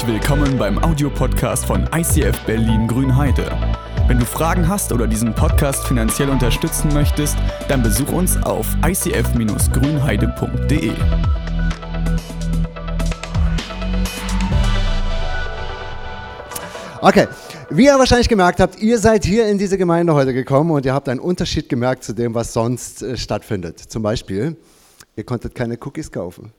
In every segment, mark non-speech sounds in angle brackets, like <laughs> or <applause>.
Herzlich willkommen beim Audiopodcast von ICF Berlin Grünheide. Wenn du Fragen hast oder diesen Podcast finanziell unterstützen möchtest, dann besuch uns auf icf-grünheide.de. Okay, wie ihr wahrscheinlich gemerkt habt, ihr seid hier in diese Gemeinde heute gekommen und ihr habt einen Unterschied gemerkt zu dem, was sonst äh, stattfindet. Zum Beispiel, ihr konntet keine Cookies kaufen.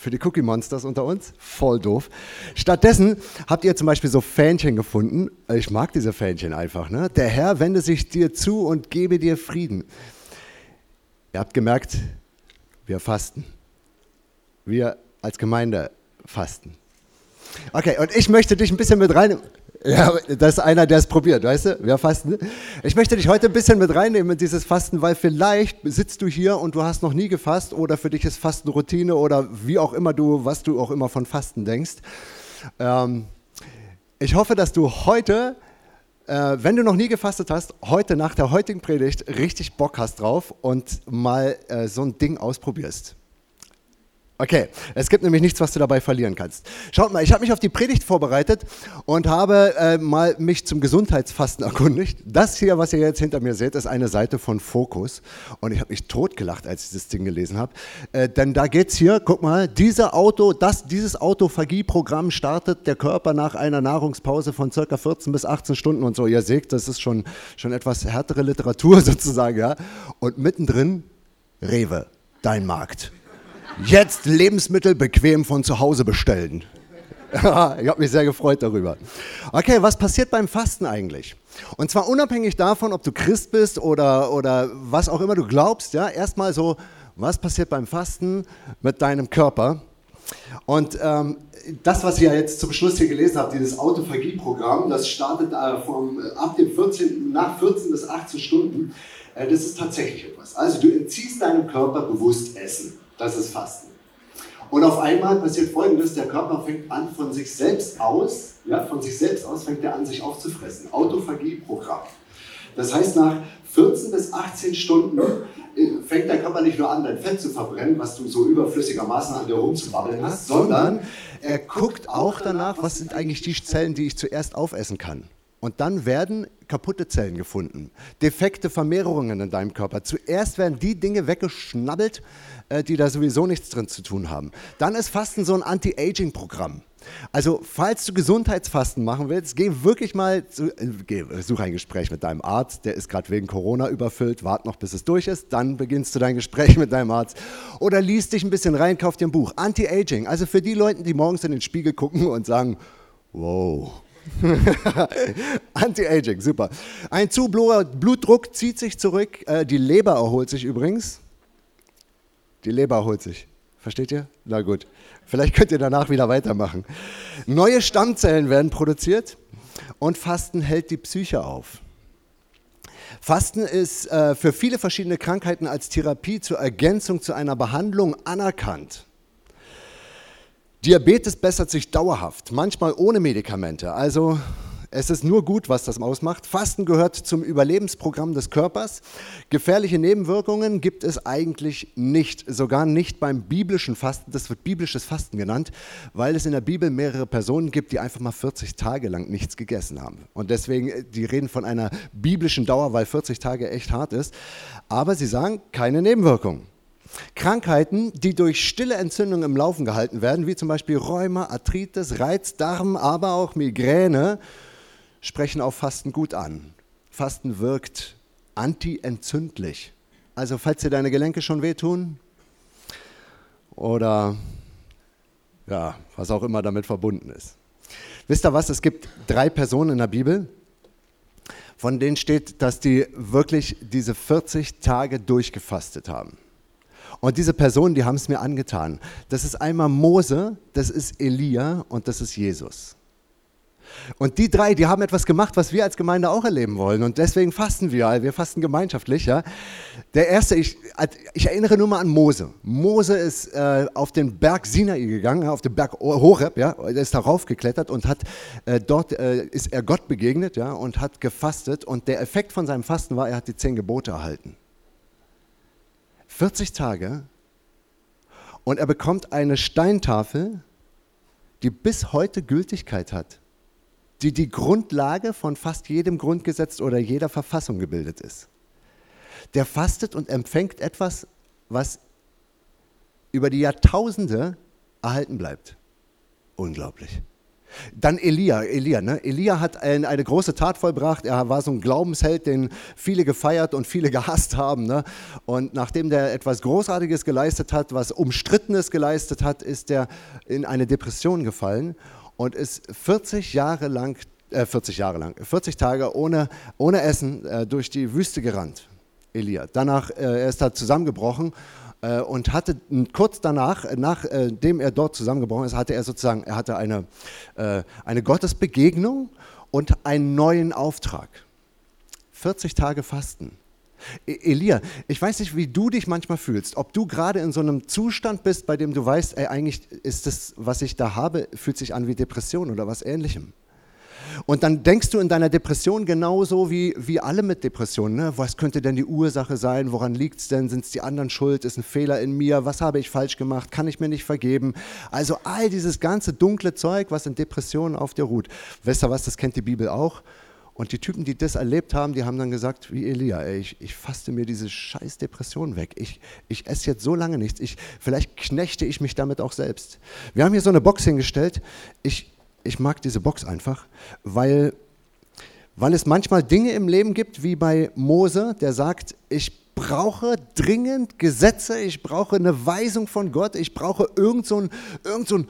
Für die Cookie Monsters unter uns, voll doof. Stattdessen habt ihr zum Beispiel so Fähnchen gefunden. Ich mag diese Fähnchen einfach. Ne? Der Herr wende sich dir zu und gebe dir Frieden. Ihr habt gemerkt, wir fasten. Wir als Gemeinde fasten. Okay, und ich möchte dich ein bisschen mit rein. <laughs> Ja, das ist einer, der es probiert, weißt du? Wir fasten. Ich möchte dich heute ein bisschen mit reinnehmen in dieses Fasten, weil vielleicht sitzt du hier und du hast noch nie gefasst oder für dich ist Fasten Routine oder wie auch immer du, was du auch immer von Fasten denkst. Ähm, ich hoffe, dass du heute, äh, wenn du noch nie gefastet hast, heute nach der heutigen Predigt richtig Bock hast drauf und mal äh, so ein Ding ausprobierst. Okay, es gibt nämlich nichts, was du dabei verlieren kannst. Schaut mal, ich habe mich auf die Predigt vorbereitet und habe äh, mal mich zum Gesundheitsfasten <laughs> erkundigt. Das hier, was ihr jetzt hinter mir seht, ist eine Seite von Focus und ich habe mich totgelacht, als ich das Ding gelesen habe. Äh, denn da geht's hier, guck mal, diese Auto, das, dieses Autophagie-Programm startet der Körper nach einer Nahrungspause von circa 14 bis 18 Stunden und so. Ihr seht, das ist schon, schon etwas härtere Literatur <laughs> sozusagen, ja. Und mittendrin Rewe, dein Markt. Jetzt Lebensmittel bequem von zu Hause bestellen. <laughs> ich habe mich sehr gefreut darüber. Okay, was passiert beim Fasten eigentlich? Und zwar unabhängig davon, ob du Christ bist oder, oder was auch immer du glaubst, ja, erstmal so, was passiert beim Fasten mit deinem Körper? Und ähm, das, was ihr jetzt zum Schluss hier gelesen habt, dieses Autophagie-Programm, das startet äh, vom, ab dem 14, nach 14 bis 18 Stunden. Äh, das ist tatsächlich etwas. Also du entziehst deinem Körper bewusst Essen. Das ist Fasten. Und auf einmal passiert Folgendes, der Körper fängt an von sich selbst aus, ja, von sich selbst aus fängt er an, sich aufzufressen. Autophagie-Programm. Das heißt, nach 14 bis 18 Stunden äh, fängt der Körper nicht nur an, dein Fett zu verbrennen, was du so überflüssigermaßen an dir rumzubabbeln hast, sondern er guckt auch danach, was sind eigentlich die Zellen, die ich zuerst aufessen kann. Und dann werden kaputte Zellen gefunden, defekte Vermehrungen in deinem Körper. Zuerst werden die Dinge weggeschnabbelt, äh, die da sowieso nichts drin zu tun haben. Dann ist Fasten so ein Anti-Aging-Programm. Also, falls du Gesundheitsfasten machen willst, geh wirklich mal, zu, äh, geh, such ein Gespräch mit deinem Arzt, der ist gerade wegen Corona überfüllt, wart noch, bis es durch ist, dann beginnst du dein Gespräch <laughs> mit deinem Arzt. Oder liest dich ein bisschen rein, kauf dir ein Buch. Anti-Aging, also für die Leute, die morgens in den Spiegel gucken und sagen, wow, <laughs> Anti-Aging, super. Ein zu Blutdruck zieht sich zurück, äh, die Leber erholt sich übrigens. Die Leber erholt sich. Versteht ihr? Na gut. Vielleicht könnt ihr danach wieder weitermachen. Neue Stammzellen werden produziert und Fasten hält die Psyche auf. Fasten ist äh, für viele verschiedene Krankheiten als Therapie zur Ergänzung zu einer Behandlung anerkannt. Diabetes bessert sich dauerhaft, manchmal ohne Medikamente. Also es ist nur gut, was das ausmacht. Fasten gehört zum Überlebensprogramm des Körpers. Gefährliche Nebenwirkungen gibt es eigentlich nicht, sogar nicht beim biblischen Fasten. Das wird biblisches Fasten genannt, weil es in der Bibel mehrere Personen gibt, die einfach mal 40 Tage lang nichts gegessen haben. Und deswegen, äh, die reden von einer biblischen Dauer, weil 40 Tage echt hart ist. Aber sie sagen, keine Nebenwirkungen. Krankheiten, die durch stille Entzündung im Laufen gehalten werden, wie zum Beispiel Rheuma, Arthritis, Reizdarm, aber auch Migräne, sprechen auf Fasten gut an. Fasten wirkt antientzündlich. Also falls dir deine Gelenke schon wehtun oder ja, was auch immer damit verbunden ist. Wisst ihr was? Es gibt drei Personen in der Bibel, von denen steht, dass die wirklich diese 40 Tage durchgefastet haben. Und diese Personen, die haben es mir angetan. Das ist einmal Mose, das ist Elia und das ist Jesus. Und die drei, die haben etwas gemacht, was wir als Gemeinde auch erleben wollen. Und deswegen fasten wir. Wir fasten gemeinschaftlich. Ja. Der erste, ich, ich erinnere nur mal an Mose. Mose ist äh, auf den Berg Sinai gegangen, auf den Berg Horeb. Ja. Er ist darauf geklettert und hat äh, dort äh, ist er Gott begegnet ja, und hat gefastet. Und der Effekt von seinem Fasten war, er hat die zehn Gebote erhalten. 40 Tage. Und er bekommt eine Steintafel die bis heute Gültigkeit hat, die die Grundlage von fast jedem Grundgesetz oder jeder Verfassung gebildet ist. Der fastet und empfängt etwas, was über die Jahrtausende erhalten bleibt. Unglaublich. Dann Elia. Elia, ne? Elia hat ein, eine große Tat vollbracht. Er war so ein Glaubensheld, den viele gefeiert und viele <laughs> gehasst haben. Ne? Und nachdem der etwas Großartiges geleistet hat, was Umstrittenes geleistet hat, ist er in eine Depression gefallen und ist 40 Jahre lang, äh, 40 Jahre lang, 40 Tage ohne, ohne Essen äh, durch die Wüste gerannt. Elia. Danach äh, er ist er zusammengebrochen und hatte kurz danach, nachdem er dort zusammengebrochen ist, hatte er sozusagen, er hatte eine, äh, eine Gottesbegegnung und einen neuen Auftrag. 40 Tage Fasten. E, Elia, ich weiß nicht, wie du dich manchmal fühlst, ob du gerade in so einem Zustand bist, bei dem du weißt, ey, eigentlich ist das, was ich da habe, fühlt sich an wie Depression oder was ähnlichem. Und dann denkst du in deiner Depression genauso wie, wie alle mit Depressionen. Ne? Was könnte denn die Ursache sein? Woran liegt es denn? Sind es die anderen schuld? Ist ein Fehler in mir? Was habe ich falsch gemacht? Kann ich mir nicht vergeben? Also all dieses ganze dunkle Zeug, was in Depressionen auf dir ruht. Weißt du was, das kennt die Bibel auch. Und die Typen, die das erlebt haben, die haben dann gesagt, wie Elia, ey, ich, ich faste mir diese scheiß Depression weg. Ich, ich esse jetzt so lange nichts. Ich, vielleicht knechte ich mich damit auch selbst. Wir haben hier so eine Box hingestellt. Ich, ich mag diese Box einfach, weil, weil es manchmal Dinge im Leben gibt, wie bei Mose, der sagt, ich brauche dringend Gesetze, ich brauche eine Weisung von Gott, ich brauche irgend so ein, irgend so ein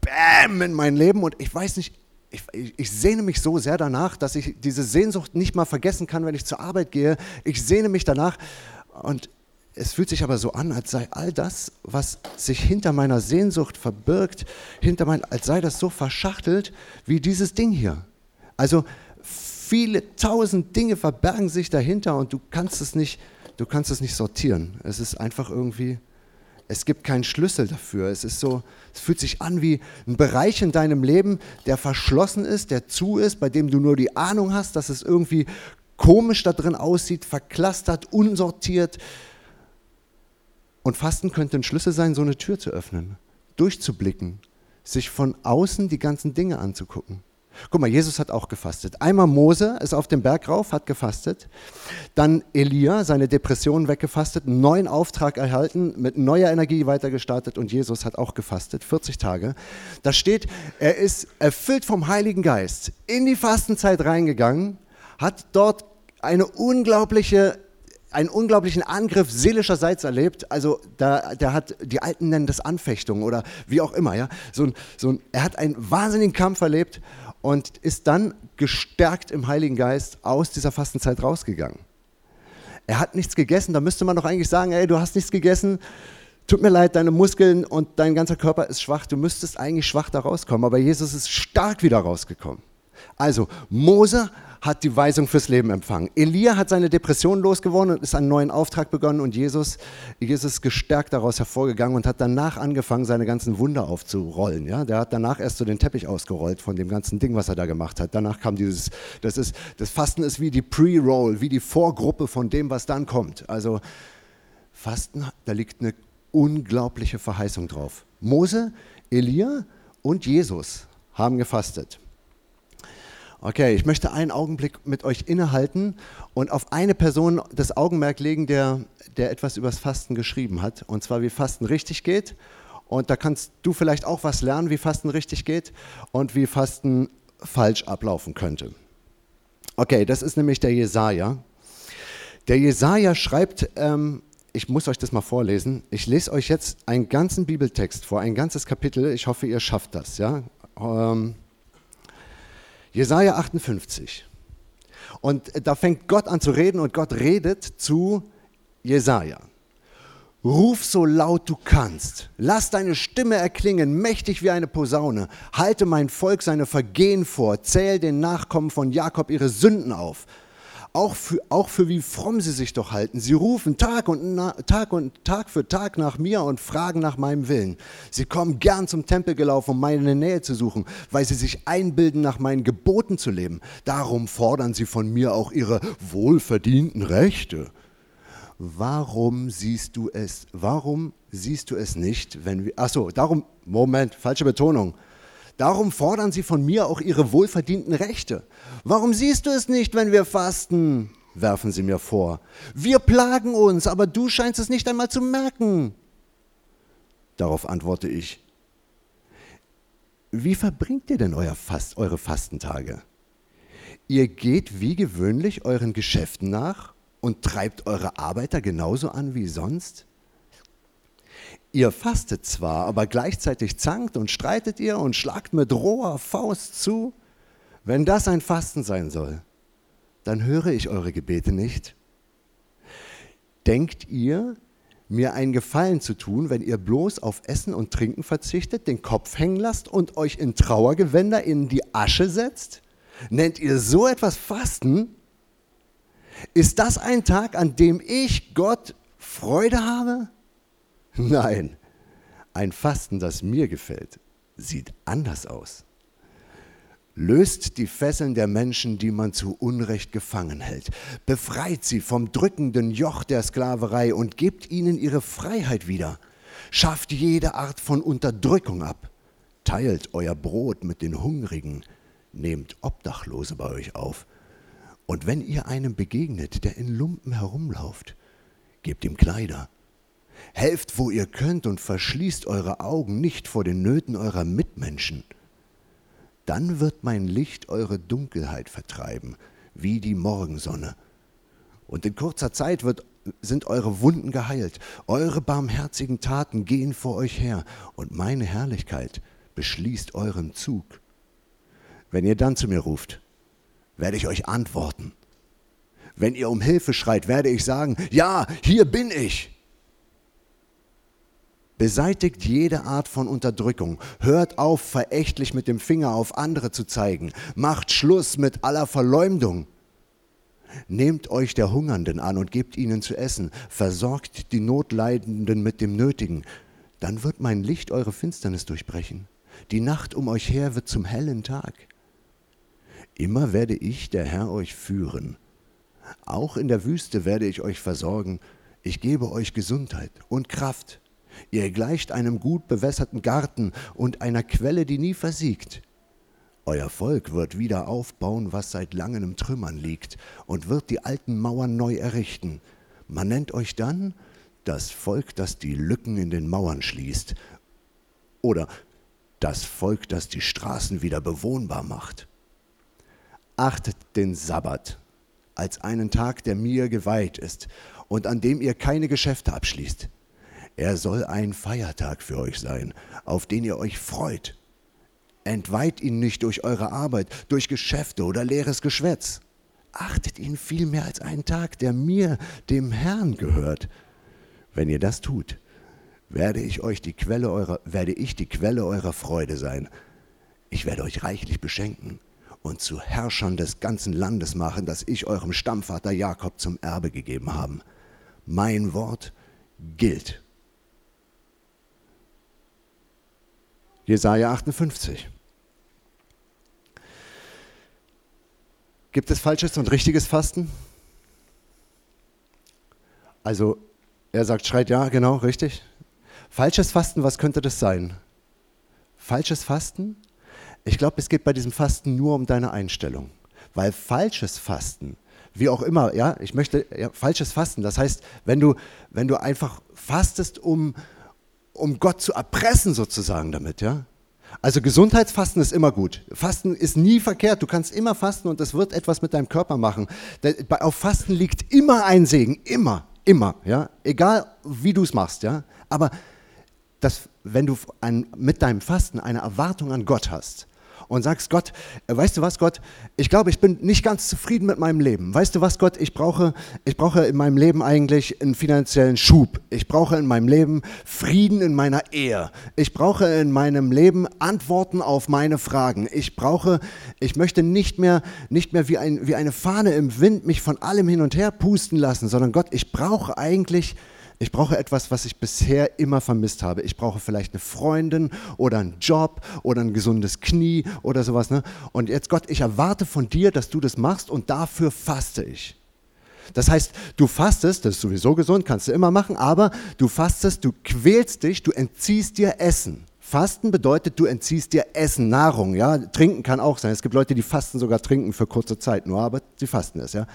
Bäm in mein Leben und ich weiß nicht, ich, ich, ich, sehne mich so sehr danach, dass ich diese Sehnsucht nicht mal vergessen kann, wenn ich zur Arbeit gehe. Ich sehne mich danach und es fühlt sich aber so an, als sei all das, was sich hinter meiner Sehnsucht verbirgt, hinter mein, als sei das so verschachtelt wie dieses Ding hier. Also viele tausend Dinge verbergen sich dahinter und du kannst es nicht, du kannst es nicht sortieren. Es ist einfach irgendwie, es gibt keinen Schlüssel dafür. Es ist so, es fühlt sich an wie ein Bereich in deinem Leben, der verschlossen ist, der zu ist, bei dem du nur die Ahnung hast, dass es irgendwie komisch da drin aussieht, verklastert, unsortiert und Fasten könnte ein Schlüssel sein, so eine Tür zu öffnen, durchzublicken, sich von außen die ganzen Dinge anzugucken. Guck mal, Jesus hat auch gefastet. Einmal Mose ist auf dem Berg rauf, hat gefastet. Dann Elia, seine Depression weggefastet, einen neuen Auftrag erhalten, mit neuer Energie weitergestartet und Jesus hat auch gefastet, 40 Tage. Da steht, er ist erfüllt vom Heiligen Geist in die Fastenzeit reingegangen, hat dort eine unglaubliche einen unglaublichen Angriff seelischerseits erlebt. Also da, der hat, die Alten nennen das Anfechtung oder wie auch immer. Ja? So ein, so ein, er hat einen wahnsinnigen Kampf erlebt und ist dann gestärkt im Heiligen Geist aus dieser Fastenzeit rausgegangen. Er hat nichts gegessen, da müsste man doch eigentlich sagen, ey, du hast nichts gegessen, tut mir leid, deine Muskeln und dein ganzer Körper ist schwach, du müsstest eigentlich schwach da rauskommen, aber Jesus ist stark wieder rausgekommen. Also Mose hat die Weisung fürs Leben empfangen. Elia hat seine Depression losgeworden und ist einen neuen Auftrag begonnen und Jesus, Jesus ist gestärkt daraus hervorgegangen und hat danach angefangen, seine ganzen Wunder aufzurollen. Ja? Der hat danach erst so den Teppich ausgerollt von dem ganzen Ding, was er da gemacht hat. Danach kam dieses, das ist, das Fasten ist wie die Pre-Roll, wie die Vorgruppe von dem, was dann kommt. Also Fasten, da liegt eine unglaubliche Verheißung drauf. Mose, Elia und Jesus haben gefastet. Okay, ich möchte einen Augenblick mit euch innehalten und auf eine Person das Augenmerk legen, der, der etwas übers Fasten geschrieben hat. Und zwar, wie Fasten richtig geht. Und da kannst du vielleicht auch was lernen, wie Fasten richtig geht und wie Fasten falsch ablaufen könnte. Okay, das ist nämlich der Jesaja. Der Jesaja schreibt, ähm, ich muss euch das mal vorlesen. Ich lese euch jetzt einen ganzen Bibeltext vor, ein ganzes Kapitel. Ich hoffe, ihr schafft das. Ja? Ähm, Jesaja 58. Und da fängt Gott an zu reden und Gott redet zu Jesaja. Ruf so laut du kannst. Lass deine Stimme erklingen, mächtig wie eine Posaune. Halte mein Volk seine Vergehen vor. Zähl den Nachkommen von Jakob ihre Sünden auf auch für, auch für wie fromm sie sich doch halten. Sie rufen Tag und, na, Tag und Tag für Tag nach mir und fragen nach meinem Willen. Sie kommen gern zum Tempel gelaufen, um meine Nähe zu suchen, weil sie sich einbilden, nach meinen Geboten zu leben. Darum fordern sie von mir auch ihre wohlverdienten Rechte. Warum siehst du es? Warum siehst du es nicht, wenn wir. Achso, darum, Moment, falsche Betonung. Darum fordern sie von mir auch ihre wohlverdienten Rechte. Warum siehst du es nicht, wenn wir fasten? werfen sie mir vor. Wir plagen uns, aber du scheinst es nicht einmal zu merken. Darauf antworte ich, wie verbringt ihr denn euer Fast, eure Fastentage? Ihr geht wie gewöhnlich euren Geschäften nach und treibt eure Arbeiter genauso an wie sonst? Ihr fastet zwar, aber gleichzeitig zankt und streitet ihr und schlagt mit roher Faust zu. Wenn das ein Fasten sein soll, dann höre ich eure Gebete nicht. Denkt ihr, mir einen Gefallen zu tun, wenn ihr bloß auf Essen und Trinken verzichtet, den Kopf hängen lasst und euch in Trauergewänder in die Asche setzt? Nennt ihr so etwas Fasten? Ist das ein Tag, an dem ich Gott Freude habe? <laughs> Nein, ein Fasten, das mir gefällt, sieht anders aus. Löst die Fesseln der Menschen, die man zu Unrecht gefangen hält. Befreit sie vom drückenden Joch der Sklaverei und gebt ihnen ihre Freiheit wieder. Schafft jede Art von Unterdrückung ab. Teilt euer Brot mit den Hungrigen. Nehmt Obdachlose bei euch auf. Und wenn ihr einem begegnet, der in Lumpen herumlauft, gebt ihm Kleider Helft, wo ihr könnt und verschließt eure Augen nicht vor den Nöten eurer Mitmenschen. Dann wird mein Licht eure Dunkelheit vertreiben, wie die Morgensonne. Und in kurzer Zeit wird, sind eure Wunden geheilt, eure barmherzigen Taten gehen vor euch her, und meine Herrlichkeit beschließt euren Zug. Wenn ihr dann zu mir ruft, werde ich euch antworten. Wenn ihr um Hilfe schreit, werde ich sagen, ja, hier bin ich. Beseitigt jede Art von Unterdrückung. Hört auf, verächtlich mit dem Finger auf andere zu zeigen. Macht Schluss mit aller Verleumdung. Nehmt euch der Hungernden an und gebt ihnen zu essen. Versorgt die Notleidenden mit dem Nötigen. Dann wird mein Licht eure Finsternis durchbrechen. Die Nacht um euch her wird zum hellen Tag. Immer werde ich, der Herr, euch führen. Auch in der Wüste werde ich euch versorgen. Ich gebe euch Gesundheit und Kraft. Ihr gleicht einem gut bewässerten Garten und einer Quelle, die nie versiegt. Euer Volk wird wieder aufbauen, was seit langem im Trümmern liegt, und wird die alten Mauern neu errichten. Man nennt euch dann das Volk, das die Lücken in den Mauern schließt, oder das Volk, das die Straßen wieder bewohnbar macht. Achtet den Sabbat als einen Tag, der mir geweiht ist und an dem ihr keine Geschäfte abschließt. Er soll ein Feiertag für euch sein, auf den ihr euch freut. Entweiht ihn nicht durch eure Arbeit, durch Geschäfte oder leeres Geschwätz. Achtet ihn vielmehr als einen Tag, der mir, dem Herrn, gehört. Wenn ihr das tut, werde ich euch die Quelle eurer, werde ich die Quelle eurer Freude sein. Ich werde euch reichlich beschenken und zu Herrschern des ganzen Landes machen, das ich eurem Stammvater Jakob zum Erbe gegeben habe. Mein Wort gilt. Jesaja 58. Gibt es falsches und richtiges Fasten? Also, er sagt, schreit ja, genau, richtig. Falsches Fasten, was könnte das sein? Falsches Fasten? Ich glaube, es geht bei diesem Fasten nur um deine Einstellung. Weil falsches Fasten, wie auch immer, ja, ich möchte, ja, falsches Fasten, das heißt, wenn du, wenn du einfach fastest, um, um Gott zu erpressen sozusagen damit, ja. Also Gesundheitsfasten ist immer gut. Fasten ist nie verkehrt. Du kannst immer fasten und das wird etwas mit deinem Körper machen. Auf Fasten liegt immer ein Segen, immer, immer, ja. Egal wie du es machst, ja. Aber das, wenn du ein, mit deinem Fasten eine Erwartung an Gott hast, und sagst, Gott, äh, weißt du was, Gott, ich glaube, ich bin nicht ganz zufrieden mit meinem Leben. Weißt du was, Gott, ich brauche, ich brauche in meinem Leben eigentlich einen finanziellen Schub. Ich brauche in meinem Leben Frieden in meiner Ehe. Ich brauche in meinem Leben Antworten auf meine Fragen. Ich brauche, ich möchte nicht mehr, nicht mehr wie, ein, wie eine Fahne im Wind mich von allem hin und her pusten lassen, sondern Gott, ich brauche eigentlich ich brauche etwas, was ich bisher immer vermisst habe. Ich brauche vielleicht eine Freundin oder einen Job oder ein gesundes Knie oder sowas. Ne? Und jetzt, Gott, ich erwarte von dir, dass du das machst und dafür faste ich. Das heißt, du fastest, das ist sowieso gesund, kannst du immer machen, aber du fastest, du quälst dich, du entziehst dir Essen Fasten bedeutet, du entziehst dir Essen, Nahrung, ja. Trinken kann auch sein. Es gibt Leute, die fasten sogar trinken für kurze Zeit nur, aber sie fasten es, ja.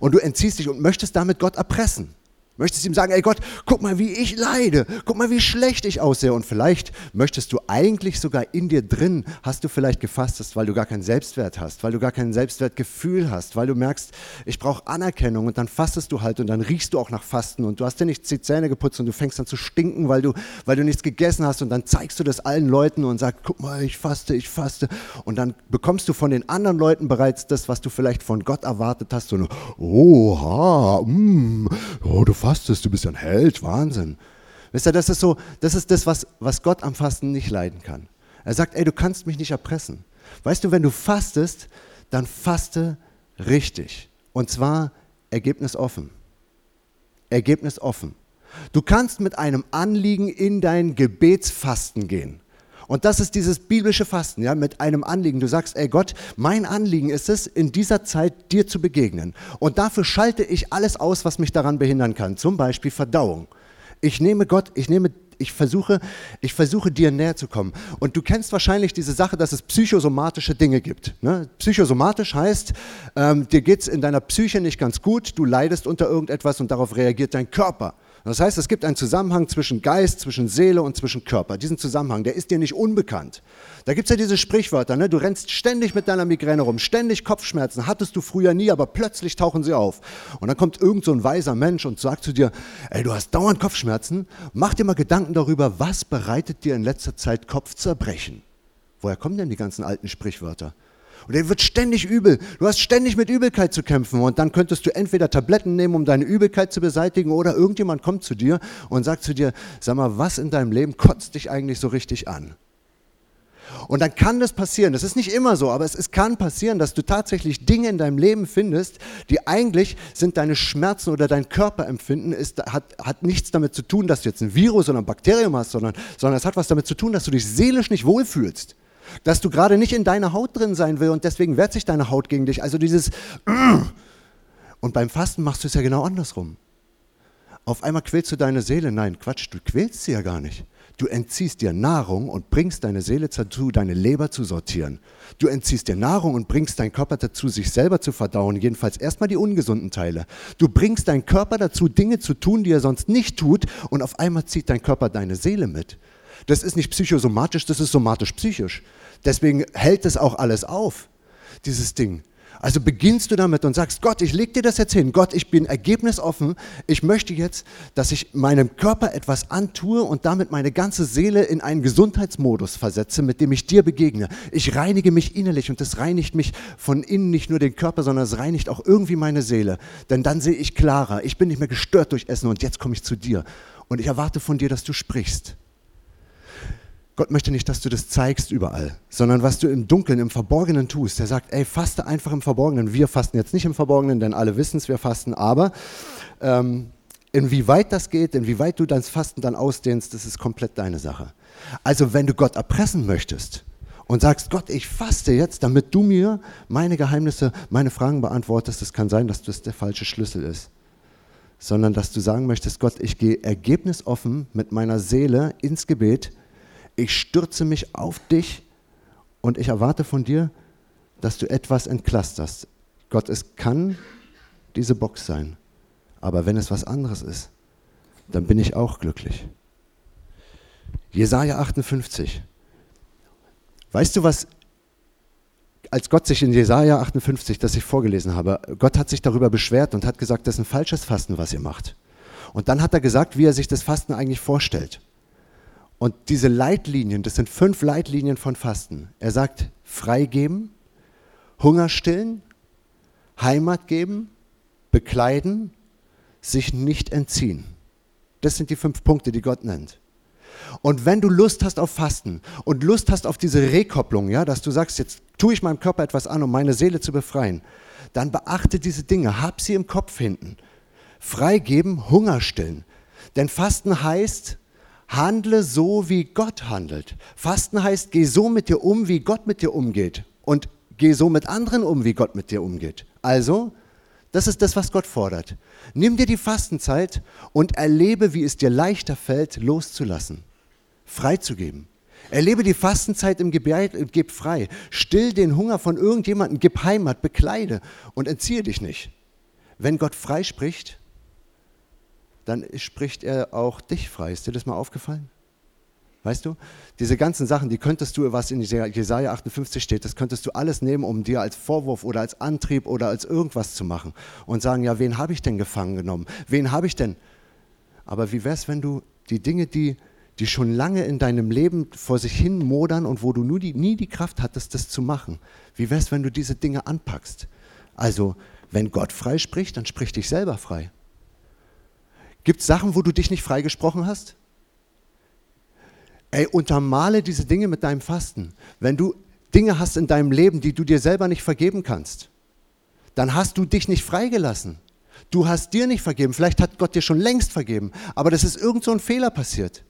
Und du entziehst dich und möchtest damit Gott erpressen. Möchtest ihm sagen, ey Gott, guck mal, wie ich leide, guck mal, wie schlecht ich aussehe. Und vielleicht möchtest du eigentlich sogar in dir drin, hast du vielleicht gefastet, weil du gar keinen Selbstwert hast, weil du gar kein Selbstwertgefühl hast, weil du merkst, ich brauche Anerkennung und dann fastest du halt und dann riechst du auch nach Fasten und du hast dir nicht die Zähne geputzt und du fängst dann zu stinken, weil du, weil du nichts gegessen hast und dann zeigst du das allen Leuten und sagst, guck mal, ich faste, ich faste. Und dann bekommst du von den anderen Leuten bereits das, was du vielleicht von Gott erwartet hast, so eine, oha, mm, oh, du fastest, du bist ja ein Held, Wahnsinn. Wisst ihr, das ist so, das ist das, was, was Gott am Fasten nicht leiden kann. Er sagt, ey, du kannst mich nicht erpressen. Weißt du, wenn du fastest, dann faste richtig. Und zwar ergebnisoffen. Ergebnisoffen. Du kannst mit einem Anliegen in dein Gebetsfasten gehen. Und das ist dieses biblische Fasten, ja, mit einem Anliegen. Du sagst, ey Gott, mein Anliegen ist es, in dieser Zeit dir zu begegnen. Und dafür schalte ich alles aus, was mich daran behindern kann. Zum Beispiel Verdauung. Ich nehme Gott, ich nehme ich versuche, ich versuche dir näher zu kommen. Und du kennst wahrscheinlich diese Sache, dass es psychosomatische Dinge gibt. Ne? Psychosomatisch heißt, ähm, dir geht es in deiner Psyche nicht ganz gut, du leidest unter irgendetwas und darauf reagiert dein Körper. Das heißt, es gibt einen Zusammenhang zwischen Geist, zwischen Seele und zwischen Körper. Diesen Zusammenhang, der ist dir nicht unbekannt. Da gibt es ja diese Sprichwörter, ne? du rennst ständig mit deiner Migräne rum, ständig Kopfschmerzen, hattest du früher nie, aber plötzlich tauchen sie auf. Und dann kommt irgend so ein weiser Mensch und sagt zu dir, ey, du hast dauernd Kopfschmerzen, mach dir mal Gedanken darüber, was bereitet dir in letzter Zeit Kopfzerbrechen? Woher kommen denn die ganzen alten Sprichwörter? Und dir wird ständig übel. Du hast ständig mit Übelkeit zu kämpfen. Und dann könntest du entweder Tabletten nehmen, um deine Übelkeit zu beseitigen, oder irgendjemand kommt zu dir und sagt zu dir, sag mal, was in deinem Leben kotzt dich eigentlich so richtig an? Und dann kann das passieren, das ist nicht immer so, aber es, es, kann passieren, dass du tatsächlich Dinge in deinem Leben findest, die eigentlich sind deine Schmerzen oder dein Körperempfinden, ist, hat, hat nichts damit zu tun, dass du jetzt ein Virus oder ein Bakterium hast, sondern, sondern es hat was damit zu tun, dass du dich seelisch nicht wohlfühlst dass du gerade nicht in deiner Haut drin sein will und deswegen wehrt sich deine Haut gegen dich. Also dieses <clears throat> und beim Fasten machst du es ja genau andersrum. Auf einmal quälst du deine Seele. Nein, Quatsch, du quälst sie ja gar nicht. Du entziehst dir Nahrung und bringst deine Seele dazu, deine Leber zu sortieren. Du entziehst dir Nahrung und bringst deinen Körper dazu, sich selber zu verdauen, jedenfalls erstmal die ungesunden Teile. Du bringst deinen Körper dazu, Dinge zu tun, die er sonst nicht tut, und auf einmal zieht dein Körper deine Seele mit. Das ist nicht psychosomatisch, das ist somatisch-psychisch. Deswegen hält es auch alles auf, dieses Ding. Also beginnst du damit und sagst, Gott, ich leg dir das jetzt hin. Gott, ich bin ergebnisoffen. Ich möchte jetzt, dass ich meinem Körper etwas antue und damit meine ganze Seele in einen Gesundheitsmodus versetze, mit dem ich dir begegne. Ich reinige mich innerlich und das reinigt mich von innen nicht nur den Körper, sondern es reinigt auch irgendwie meine Seele. Denn dann sehe ich klarer. Ich bin nicht mehr gestört durch Essen und jetzt komme ich zu dir. Und ich erwarte von dir, dass du sprichst. Gott möchte nicht, dass du das zeigst überall, sondern was du im Dunkeln, im Verborgenen tust. Er sagt, ey, faste einfach im Verborgenen. Wir fasten jetzt nicht im Verborgenen, denn alle wissen es, wir fasten, aber ähm, inwieweit das geht, inwieweit du dein Fasten dann ausdehnst, das ist komplett deine Sache. Also wenn du Gott erpressen möchtest und sagst, Gott, ich faste jetzt, damit du mir meine Geheimnisse, meine Fragen beantwortest, das kann sein, dass das der falsche Schlüssel ist sondern dass du sagen möchtest, Gott, ich gehe ergebnisoffen mit meiner Seele ins Gebet, ich stürze mich auf dich und ich erwarte von dir, dass du etwas entklasterst. Gott, es kann diese Box sein, aber wenn es was anderes ist, dann bin ich auch glücklich. Jesaja 58. Weißt du, was, als Gott sich in Jesaja 58, das ich vorgelesen habe, Gott hat sich darüber beschwert und hat gesagt, das ist ein falsches Fasten, was ihr macht. Und dann hat er gesagt, wie er sich das Fasten eigentlich vorstellt. Und diese Leitlinien, das sind fünf Leitlinien von Fasten. Er sagt, freigeben, Hunger stillen, Heimat geben, bekleiden, sich nicht entziehen. Das sind die fünf Punkte, die Gott nennt. Und wenn du Lust hast auf Fasten und Lust hast auf diese Rekopplung, ja, dass du sagst, jetzt tue ich meinem Körper etwas an, um meine Seele zu befreien, dann beachte diese Dinge, hab sie im Kopf hinten. Freigeben, Hunger stillen. Denn Fasten heißt, handle so, wie Gott handelt. Fasten heißt, geh so mit dir um, wie Gott mit dir umgeht. Und geh so mit anderen um, wie Gott mit dir umgeht. Also, das ist das, was Gott fordert. Nimm dir die Fastenzeit und erlebe, wie es dir leichter fällt, loszulassen, freizugeben. Erlebe die Fastenzeit im Gebet und gib frei. Still den Hunger von irgendjemandem, gib Heimat, bekleide und entziehe dich nicht. Wenn Gott frei spricht, dann spricht er auch dich frei. Ist dir das mal aufgefallen? Weißt du, diese ganzen Sachen, die könntest du, was in Jesaja 58 steht, das könntest du alles nehmen, um dir als Vorwurf oder als Antrieb oder als irgendwas zu machen und sagen, ja, wen habe ich denn gefangen genommen? Wen habe ich denn? Aber wie wäre es, wenn du die Dinge, die, die schon lange in deinem Leben vor sich hin modern und wo du nur die, nie die Kraft hattest, das zu machen, wie wäre es, wenn du diese Dinge anpackst? Also, wenn Gott frei spricht, dann sprich dich selber frei. Gibt es Sachen, wo du dich nicht freigesprochen hast? Ey, untermale diese Dinge mit deinem Fasten. Wenn du Dinge hast in deinem Leben, die du dir selber nicht vergeben kannst, dann hast du dich nicht freigelassen. Du hast dir nicht vergeben. Vielleicht hat Gott dir schon längst vergeben, aber das ist irgend so ein Fehler passiert.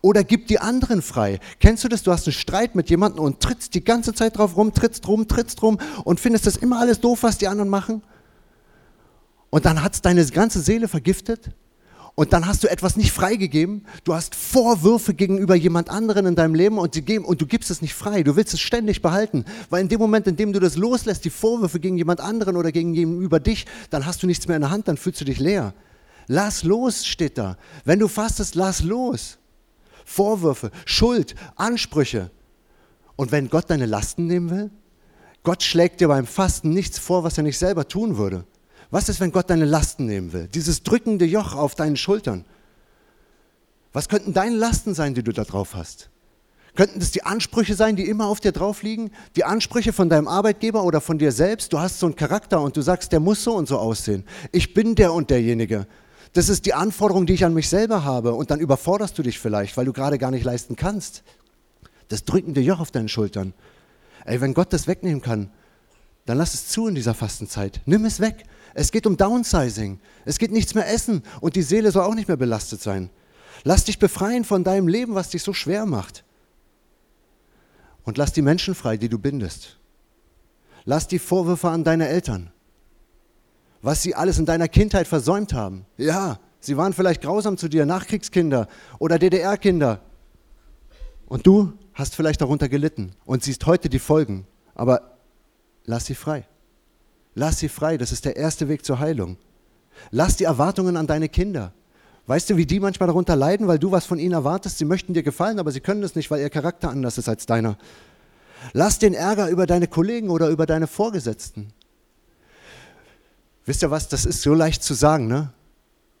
Oder gib die anderen frei. Kennst du das? Du hast einen Streit mit jemandem und trittst die ganze Zeit drauf rum, trittst rum, trittst rum und findest das immer alles doof, was die anderen machen. Und dann hat es deine ganze Seele vergiftet und dann hast du etwas nicht freigegeben. Du hast Vorwürfe gegenüber jemand anderen in deinem Leben und, geben, und, du gibst es nicht frei. Du willst es ständig behalten. Weil in dem Moment, in dem du das loslässt, die Vorwürfe gegen jemand anderen oder gegenüber dich, dann hast du nichts mehr in der Hand, dann fühlst du dich leer. Lass los, steht da. Wenn du fastest, lass los. Vorwürfe, Schuld, Ansprüche. Und wenn Gott deine Lasten nehmen will, Gott schlägt dir beim Fasten nichts vor, was er nicht selber tun würde. Was ist, wenn Gott deine Lasten nehmen will? Dieses drückende Joch auf deinen Schultern. Was könnten deine Lasten sein, die du da drauf hast? Könnten das die Ansprüche sein, die immer auf dir drauf liegen? Die Ansprüche von deinem Arbeitgeber oder von dir selbst? Du hast so einen Charakter und du sagst, der muss so und so aussehen. Ich bin der und derjenige. Das ist die Anforderung, die ich an mich selber habe. Und dann überforderst du dich vielleicht, weil du gerade gar nicht leisten kannst. Das drückende Joch auf deinen Schultern. Ey, wenn Gott das wegnehmen kann, dann lass es zu in dieser Fastenzeit. Nimm es weg. Es geht um Downsizing. Es geht nichts mehr essen und die Seele soll auch nicht mehr belastet sein. Lass dich befreien von deinem Leben, was dich so schwer macht. Und lass die Menschen frei, die du bindest. Lass die Vorwürfe an deine Eltern. Was sie alles in deiner Kindheit versäumt haben. Ja, sie waren vielleicht grausam zu dir, Nachkriegskinder oder DDR-Kinder. Und du hast vielleicht darunter gelitten und siehst heute die Folgen. Aber lass sie frei. Lass sie frei, das ist der erste Weg zur Heilung. Lass die Erwartungen an deine Kinder. Weißt du, wie die manchmal darunter leiden, weil du was von ihnen erwartest? Sie möchten dir gefallen, aber sie können es nicht, weil ihr Charakter anders ist als deiner. Lass den Ärger über deine Kollegen oder über deine Vorgesetzten. Wisst ihr was, das ist so leicht zu sagen, ne?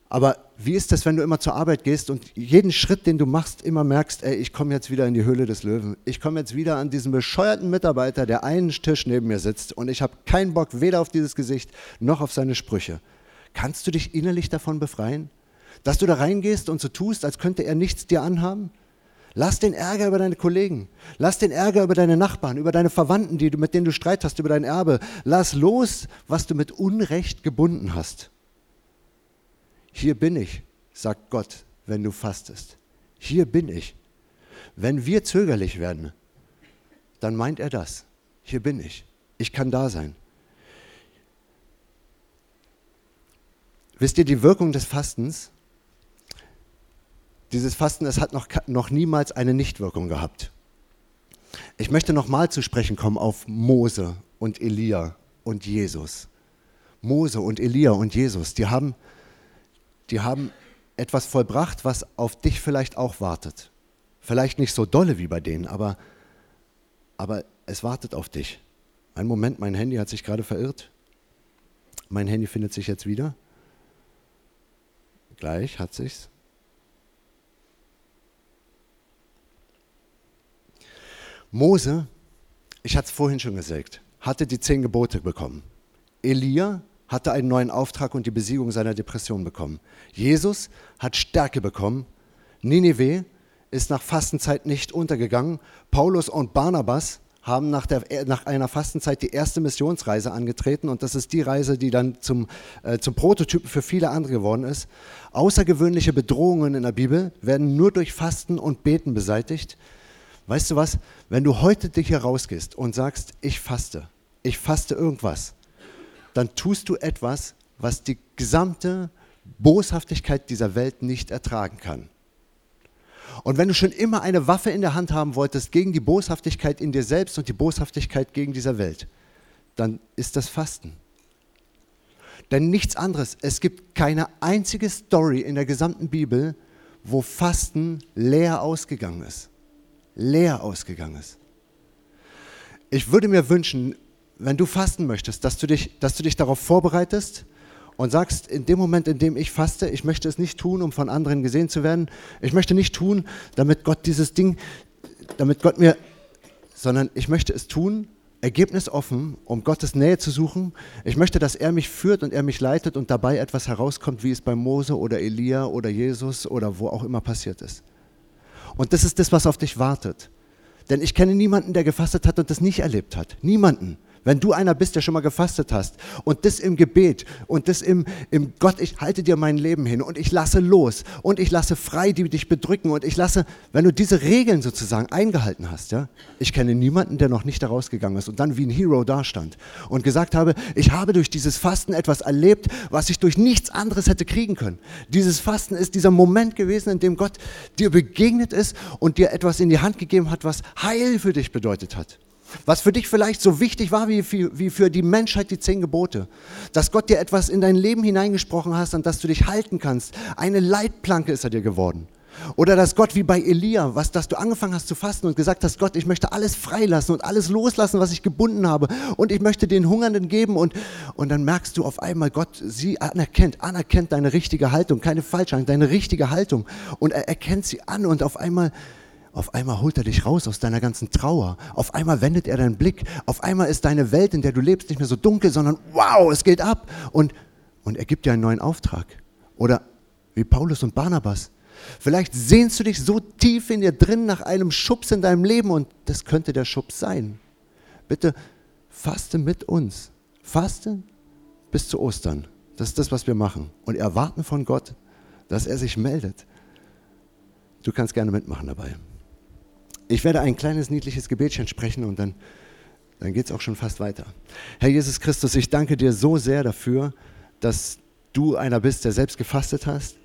Aber wie ist das, wenn du immer zur Arbeit gehst und jeden Schritt, den du machst, immer merkst, ey, ich komme jetzt wieder in die Höhle des Löwen. Ich komme jetzt wieder an diesen bescheuerten Mitarbeiter, der einen Tisch neben mir sitzt und ich habe keinen Bock weder auf dieses Gesicht noch auf seine Sprüche. Kannst du dich innerlich davon befreien? Dass du da reingehst und so tust, als könnte er nichts dir anhaben? Lass den Ärger über deine Kollegen. Lass den Ärger über deine Nachbarn, über deine Verwandten, die du, mit denen du Streit hast, über dein Erbe. Lass los, was du mit Unrecht gebunden hast. Hier bin ich, sagt Gott, wenn du fastest. Hier bin ich. Wenn wir zögerlich werden, dann meint er das. Hier bin ich. Ich kann da sein. Wisst ihr, die Wirkung des Fastens, dieses Fasten, es hat noch, noch niemals eine Nichtwirkung gehabt. Ich möchte nochmal zu sprechen kommen auf Mose und Elia und Jesus. Mose und Elia und Jesus, die haben die haben etwas vollbracht, was auf dich vielleicht auch wartet. Vielleicht nicht so dolle wie bei denen, aber, aber es wartet auf dich. Ein Moment, mein Handy hat sich gerade verirrt. Mein Handy findet sich jetzt wieder. Gleich hat sich's. Mose, ich hatte es vorhin schon gesagt, hatte die zehn Gebote bekommen. Elia hatte einen neuen Auftrag und die Besiegung seiner Depression bekommen. Jesus hat Stärke bekommen. Ninive ist nach Fastenzeit nicht untergegangen. Paulus und Barnabas haben nach, der, nach, einer Fastenzeit die erste Missionsreise angetreten und das ist die Reise, die dann zum, äh, zum Prototypen für viele andere geworden ist. Außergewöhnliche Bedrohungen in der Bibel werden nur durch Fasten und Beten beseitigt. Weißt du was? Wenn du heute dich hier rausgehst und sagst, ich faste, ich faste irgendwas, dann tust du etwas, was die gesamte Boshaftigkeit dieser Welt nicht ertragen kann. Und wenn du schon immer eine Waffe in der Hand haben wolltest gegen die Boshaftigkeit in dir selbst und die Boshaftigkeit gegen dieser Welt, dann ist das Fasten. Denn nichts anderes, es gibt keine einzige Story in der gesamten Bibel, wo Fasten leer ausgegangen ist. Leer ausgegangen ist. Ich würde mir wünschen, wenn du fasten möchtest, dass du dich, dass du dich darauf vorbereitest und sagst, in dem Moment, in dem ich faste, ich möchte es nicht tun, um von anderen gesehen zu werden. Ich möchte nicht tun, damit Gott dieses Ding, damit Gott mir, sondern ich möchte es tun, ergebnisoffen, um Gottes Nähe zu suchen. Ich möchte, dass er mich führt und er mich leitet und dabei etwas herauskommt, wie es bei Mose oder Elia oder Jesus oder wo auch immer passiert ist. Und das ist das, was auf dich wartet. Denn ich kenne niemanden, der gefastet hat und das nicht erlebt hat. Niemanden. Wenn du einer bist, der schon mal gefastet hast und das im Gebet und das im, im Gott, ich halte dir mein Leben hin und ich lasse los und ich lasse frei, die dich bedrücken und ich lasse, wenn du diese Regeln sozusagen eingehalten hast, ja, ich kenne niemanden, der noch nicht da rausgegangen ist und dann wie ein Hero dastand und gesagt habe, ich habe durch dieses Fasten etwas erlebt, was ich durch nichts anderes hätte kriegen können. Dieses Fasten ist dieser Moment gewesen, in dem Gott dir begegnet ist und dir etwas in die Hand gegeben hat, was Heil für dich bedeutet hat. Was für dich vielleicht so wichtig war wie für, wie für die Menschheit die zehn Gebote. Dass Gott dir etwas in dein Leben hineingesprochen hast, an das du dich halten kannst. Eine Leitplanke ist er dir geworden. Oder dass Gott wie bei Elia, was, dass du angefangen hast zu fasten und gesagt hast, Gott, ich möchte alles freilassen und alles loslassen, was ich gebunden habe. Und ich möchte den Hungernden geben. Und, und dann merkst du auf einmal, Gott, sie anerkennt, anerkennt deine richtige Haltung, keine falsche, deine richtige Haltung. Und er erkennt sie an und auf einmal auf einmal holt er dich raus aus deiner ganzen Trauer. Auf einmal wendet er deinen Blick. Auf einmal ist deine Welt, in der du lebst, nicht mehr so dunkel, sondern wow, es geht ab. Und, und er gibt dir einen neuen Auftrag. Oder wie Paulus und Barnabas. Vielleicht sehnst du dich so tief in dir drin nach einem Schubs in deinem Leben und das könnte der Schubs sein. Bitte faste mit uns. Faste bis zu Ostern. Das ist das, was wir machen. Und erwarten von Gott, dass er sich meldet. Du kannst gerne mitmachen dabei. Ich werde ein kleines niedliches Gebetchen sprechen und dann, dann geht es auch schon fast weiter. Herr Jesus Christus, ich danke dir so sehr dafür, dass du einer bist, der selbst gefastet hast.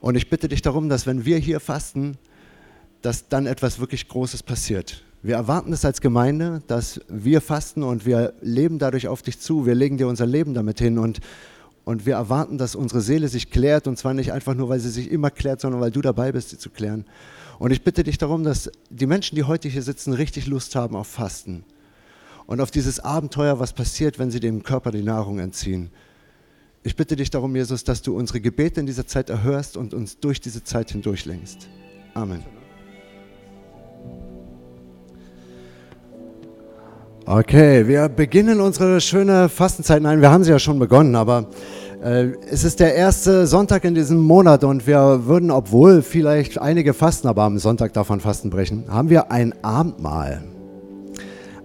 Und ich bitte dich darum, dass wenn wir hier fasten, dass dann etwas wirklich Großes passiert. Wir erwarten es als Gemeinde, dass wir fasten und wir leben dadurch auf dich zu. Wir legen dir unser Leben damit hin und, und wir erwarten, dass unsere Seele sich klärt und zwar nicht einfach nur, weil sie sich immer klärt, sondern weil du dabei bist, sie zu klären. Und ich bitte dich darum, dass die Menschen, die heute hier sitzen, richtig Lust haben auf Fasten und auf dieses Abenteuer, was passiert, wenn sie dem Körper die Nahrung entziehen. Ich bitte dich darum, Jesus, dass du unsere Gebete in dieser Zeit erhörst und uns durch diese Zeit hindurch lenkst. Amen. Okay, wir beginnen unsere schöne Fastenzeit. Nein, wir haben sie ja schon begonnen, aber es ist der erste Sonntag in diesem Monat und wir würden, obwohl vielleicht einige fasten, aber am Sonntag davon Fasten brechen, haben wir ein Abendmahl.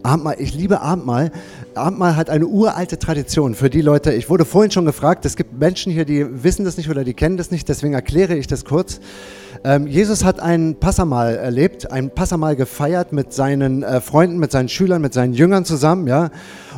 Abendmahl, ich liebe Abendmahl. Abendmahl hat eine uralte Tradition für die Leute. Ich wurde vorhin schon gefragt, es gibt Menschen hier, die wissen das nicht oder die kennen das nicht, deswegen erkläre ich das kurz. Ähm, Jesus hat ein Passamal erlebt, ein Passamal gefeiert mit seinen äh, Freunden, mit seinen Schülern, mit seinen Jüngern zusammen, ja.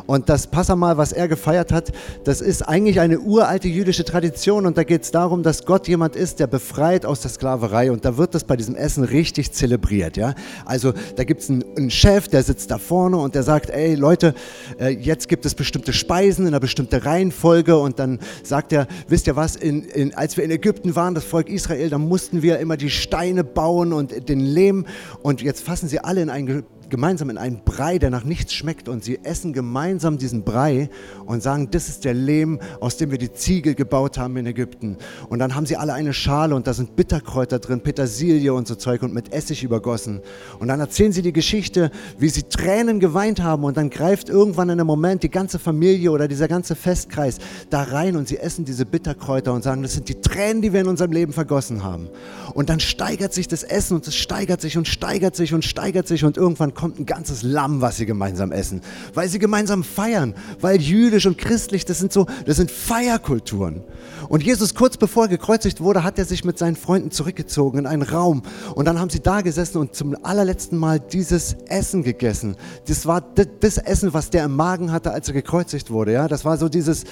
Und das Passamal, was er gefeiert hat, das ist eigentlich eine uralte jüdische Tradition. Und da geht es darum, dass Gott jemand ist, der befreit aus der Sklaverei. Und da wird das bei diesem Essen richtig zelebriert. Ja? Also da gibt es einen, einen, Chef, der sitzt da vorne und der sagt, ey Leute, äh, jetzt gibt es bestimmte Speisen in einer bestimmten Reihenfolge. Und dann sagt er, wisst ihr was, in, in, als wir in Ägypten waren, das Volk Israel, da mussten wir immer die Steine bauen und den Lehm. Und jetzt fassen sie alle in ein gemeinsam in einen Brei, der nach nichts schmeckt und sie essen gemeinsam diesen Brei und sagen, das ist der Lehm, aus dem wir die Ziegel gebaut haben in Ägypten. Und dann haben sie alle eine Schale und da sind Bitterkräuter drin, Petersilie und so Zeug und mit Essig übergossen. Und dann erzählen sie die Geschichte, wie sie Tränen geweint haben und dann greift irgendwann in einem Moment die ganze Familie oder dieser ganze Festkreis da rein und sie essen diese Bitterkräuter und sagen, das sind die Tränen, die wir in unserem Leben vergossen haben. Und dann steigert sich das Essen und es steigert sich und steigert sich und steigert sich und irgendwann kommt ein ganzes Lamm, was sie gemeinsam essen, weil sie gemeinsam feiern, weil jüdisch und christlich, das sind so, das sind Feierkulturen. Und Jesus kurz bevor er gekreuzigt wurde, hat er sich mit seinen Freunden zurückgezogen in einen Raum und dann haben sie da gesessen und zum allerletzten Mal dieses Essen gegessen. Das war das Essen, was der im Magen hatte, als er gekreuzigt wurde, ja? Das war so dieses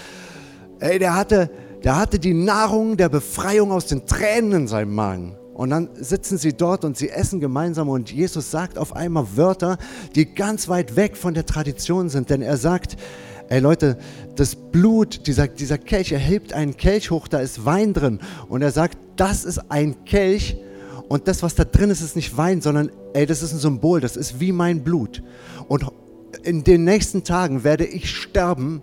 Ey, der hatte der hatte die Nahrung der Befreiung aus den Tränen in seinem Magen. Und dann sitzen sie dort und sie essen gemeinsam und Jesus sagt auf einmal Wörter, die ganz weit weg von der Tradition sind. Denn er sagt, ey Leute, das Blut, dieser, dieser Kelch, er hebt einen Kelch hoch, da ist Wein drin. Und er sagt, das ist ein Kelch und das, was da drin ist, ist nicht Wein, sondern ey, das ist ein Symbol, das ist wie mein Blut. Und in den nächsten Tagen werde ich sterben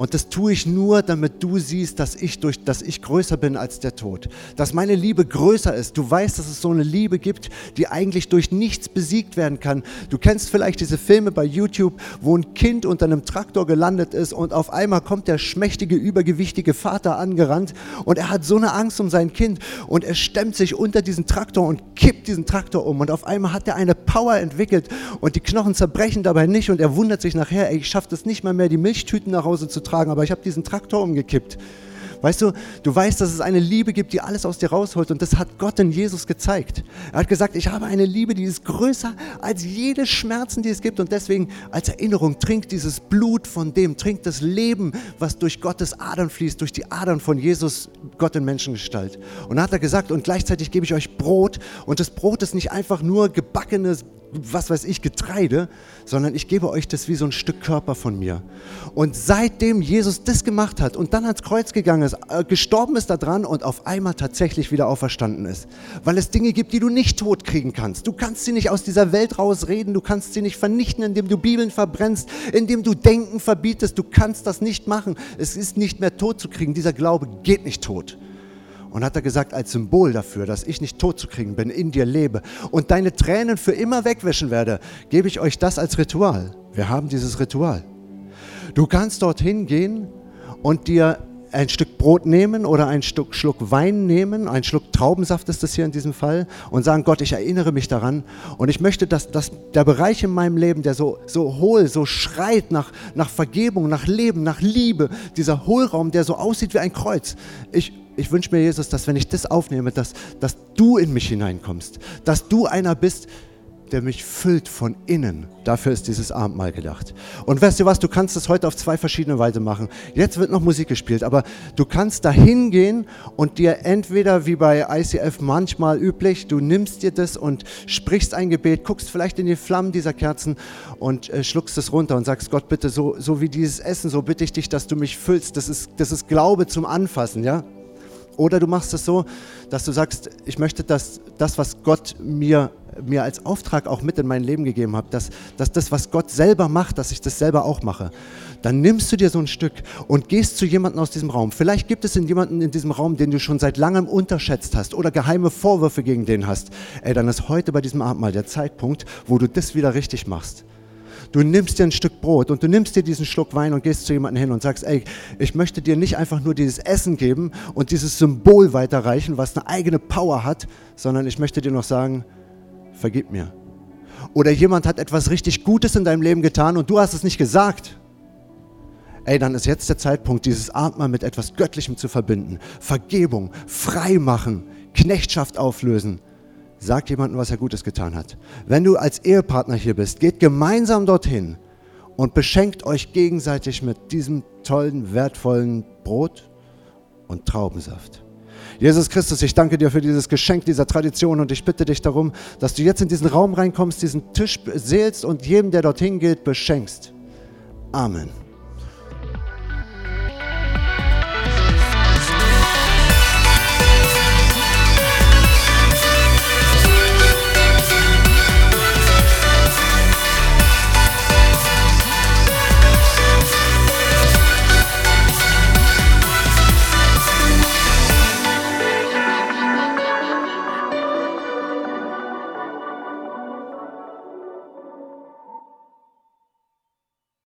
und das tue ich nur, damit du siehst, dass ich, durch, dass ich größer bin als der Tod. Dass meine Liebe größer ist. Du weißt, dass es so eine Liebe gibt, die eigentlich durch nichts besiegt werden kann. Du kennst vielleicht diese Filme bei YouTube, wo ein Kind unter einem Traktor gelandet ist und auf einmal kommt der schmächtige, übergewichtige Vater angerannt und er hat so eine Angst um sein Kind und er stemmt sich unter diesen Traktor und kippt diesen Traktor um und auf einmal hat er eine Power entwickelt und die Knochen zerbrechen dabei nicht und er wundert sich nachher, ey, ich schaffe es nicht mal mehr, die Milchtüten nach Hause zu tragen tragen, aber ich habe diesen Traktor umgekippt. Weißt du, du weißt, dass es eine Liebe gibt, die alles aus dir rausholt und das hat Gott in Jesus gezeigt. Er hat gesagt, ich habe eine Liebe, die ist größer als jede Schmerzen, die es gibt und deswegen als Erinnerung trinkt dieses Blut von dem, trinkt das Leben, was durch Gottes Adern fließt, durch die Adern von Jesus, Gott in Menschengestalt. Und dann hat er gesagt, und gleichzeitig gebe ich euch Brot und das Brot ist nicht einfach nur gebackenes was weiß ich, Getreide, sondern ich gebe euch das wie so ein Stück Körper von mir. Und seitdem Jesus das gemacht hat und dann ans Kreuz gegangen ist, äh, gestorben ist da dran und auf einmal tatsächlich wieder auferstanden ist, weil es Dinge gibt, die du nicht tot kriegen kannst. Du kannst sie nicht aus dieser Welt rausreden, du kannst sie nicht vernichten, indem du Bibeln verbrennst, indem du Denken verbietest. Du kannst das nicht machen. Es ist nicht mehr tot zu kriegen. Dieser Glaube geht nicht tot. Und hat er gesagt, als Symbol dafür, dass ich nicht tot zu kriegen bin, in dir lebe und deine Tränen für immer wegwischen werde, gebe ich euch das als Ritual. Wir haben dieses Ritual. Du kannst dorthin gehen und dir ein Stück Brot nehmen oder ein Stück Schluck Wein nehmen, ein Schluck Traubensaft ist das hier in diesem Fall, und sagen, Gott, ich erinnere mich daran und ich möchte, dass, dass der Bereich in meinem Leben, der so, so hohl, so schreit nach, nach Vergebung, nach Leben, nach Liebe, dieser Hohlraum, der so aussieht wie ein Kreuz, ich, ich wünsche mir, Jesus, dass wenn ich das aufnehme, dass, dass du in mich hineinkommst, dass du einer bist, der mich füllt von innen. Dafür ist dieses Abendmahl gedacht. Und weißt du was, du kannst das heute auf zwei verschiedene Weise machen. Jetzt wird noch Musik gespielt, aber du kannst da hingehen und dir entweder wie bei ICF manchmal üblich, du nimmst dir das und sprichst ein Gebet, guckst vielleicht in die Flammen dieser Kerzen und äh, schluckst es runter und sagst, Gott, bitte so, so wie dieses Essen, so bitte ich dich, dass du mich füllst. Das ist, das ist Glaube zum Anfassen, ja? Oder du machst es so, dass du sagst, ich möchte, dass das, was Gott mir, mir als Auftrag auch mit in mein Leben gegeben hat, dass, dass das, was Gott selber macht, dass ich das selber auch mache. Dann nimmst du dir so ein Stück und gehst zu jemandem aus diesem Raum. Vielleicht gibt es jemanden in diesem Raum, den du schon seit langem unterschätzt hast oder geheime Vorwürfe gegen den hast. Ey, dann ist heute bei diesem Abendmahl der Zeitpunkt, wo du das wieder richtig machst. Du nimmst dir ein Stück Brot und du nimmst dir diesen Schluck Wein und gehst zu jemandem hin und sagst, ey, ich möchte dir nicht einfach nur dieses Essen geben und dieses Symbol weiterreichen, was eine eigene Power hat, sondern ich möchte dir noch sagen, vergib mir. Oder jemand hat etwas richtig Gutes in deinem Leben getan und du hast es nicht gesagt. Ey, dann ist jetzt der Zeitpunkt, dieses Abendmahl mit etwas Göttlichem zu verbinden. Vergebung, Freimachen, Knechtschaft auflösen sagt jemandem, was er Gutes getan hat. Wenn du als Ehepartner hier bist, geht gemeinsam dorthin und beschenkt euch gegenseitig mit diesem tollen, wertvollen Brot und Traubensaft. Jesus Christus, ich danke dir für dieses Geschenk dieser Tradition und ich bitte dich darum, dass du jetzt in diesen Raum reinkommst, diesen Tisch seelst und jedem, der dorthin geht, beschenkst. Amen.